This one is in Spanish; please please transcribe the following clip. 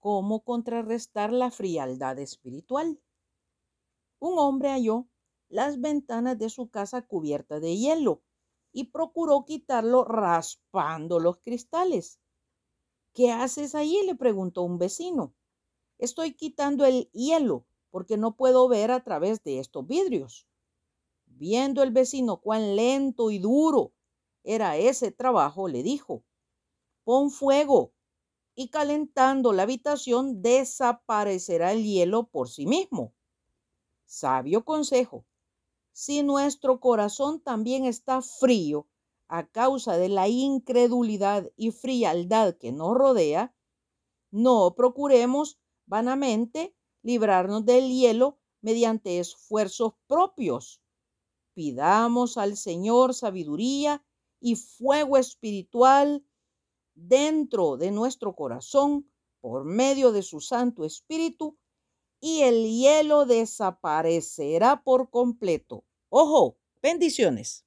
cómo contrarrestar la frialdad espiritual. Un hombre halló las ventanas de su casa cubiertas de hielo y procuró quitarlo raspando los cristales. ¿Qué haces allí? le preguntó un vecino. Estoy quitando el hielo porque no puedo ver a través de estos vidrios. Viendo el vecino cuán lento y duro era ese trabajo, le dijo, pon fuego y calentando la habitación desaparecerá el hielo por sí mismo. Sabio consejo. Si nuestro corazón también está frío a causa de la incredulidad y frialdad que nos rodea, no procuremos vanamente librarnos del hielo mediante esfuerzos propios. Pidamos al Señor sabiduría y fuego espiritual dentro de nuestro corazón por medio de su Santo Espíritu y el hielo desaparecerá por completo. Ojo, bendiciones.